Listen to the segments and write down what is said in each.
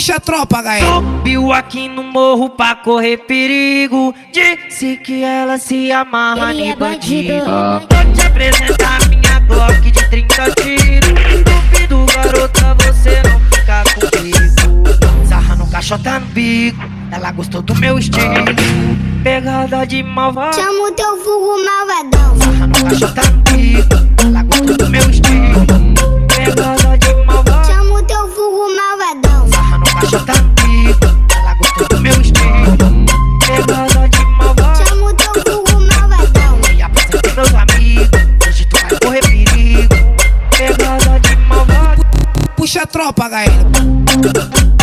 Puxa a tropa, HL. Subiu aqui no morro pra correr perigo. Disse que ela se amarra Ele em é bandido. bandido. Vou te apresentar minha Glock de 30 tiros. Duvido, garota, você não fica comigo. Sarra no caixota no bico. Ela gostou do meu estilo. Pegada de malvado. Chama o teu vulgo malvadão. Sarra no caixota no bico. Caixota no bico. Ela gostou do meu estilo. Pegada de malvado. Chama o teu vulgo malvadão. E apresentei meus amigos. Hoje tu vai correr perigo. Pegada de malvado. Puxa a tropa, HL.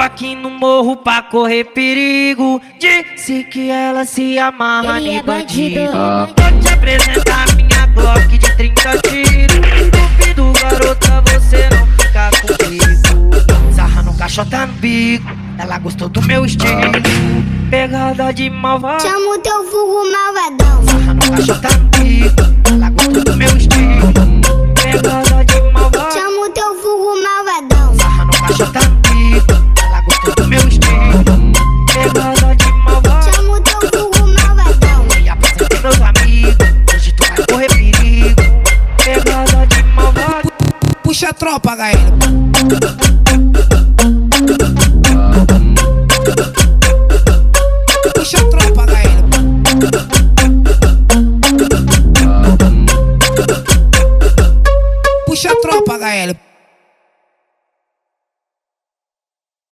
Aqui no morro pra correr perigo. Disse que ela se amarra Ele em é bandido. Ah. Vou te apresentar minha Glock de 30 tiros. Duvido, garota, você não fica comigo. Sarra no caixota no bico. Ela gostou do meu estilo. Ah. Pegada de malvado. Chamo teu fogo malvadão. Sarra no caixota no bico. Ela gostou do meu estilo. Pegada de malvado. Chamo teu fogo malvadão. Sarra no caixota no. Puxa a tropa, galera.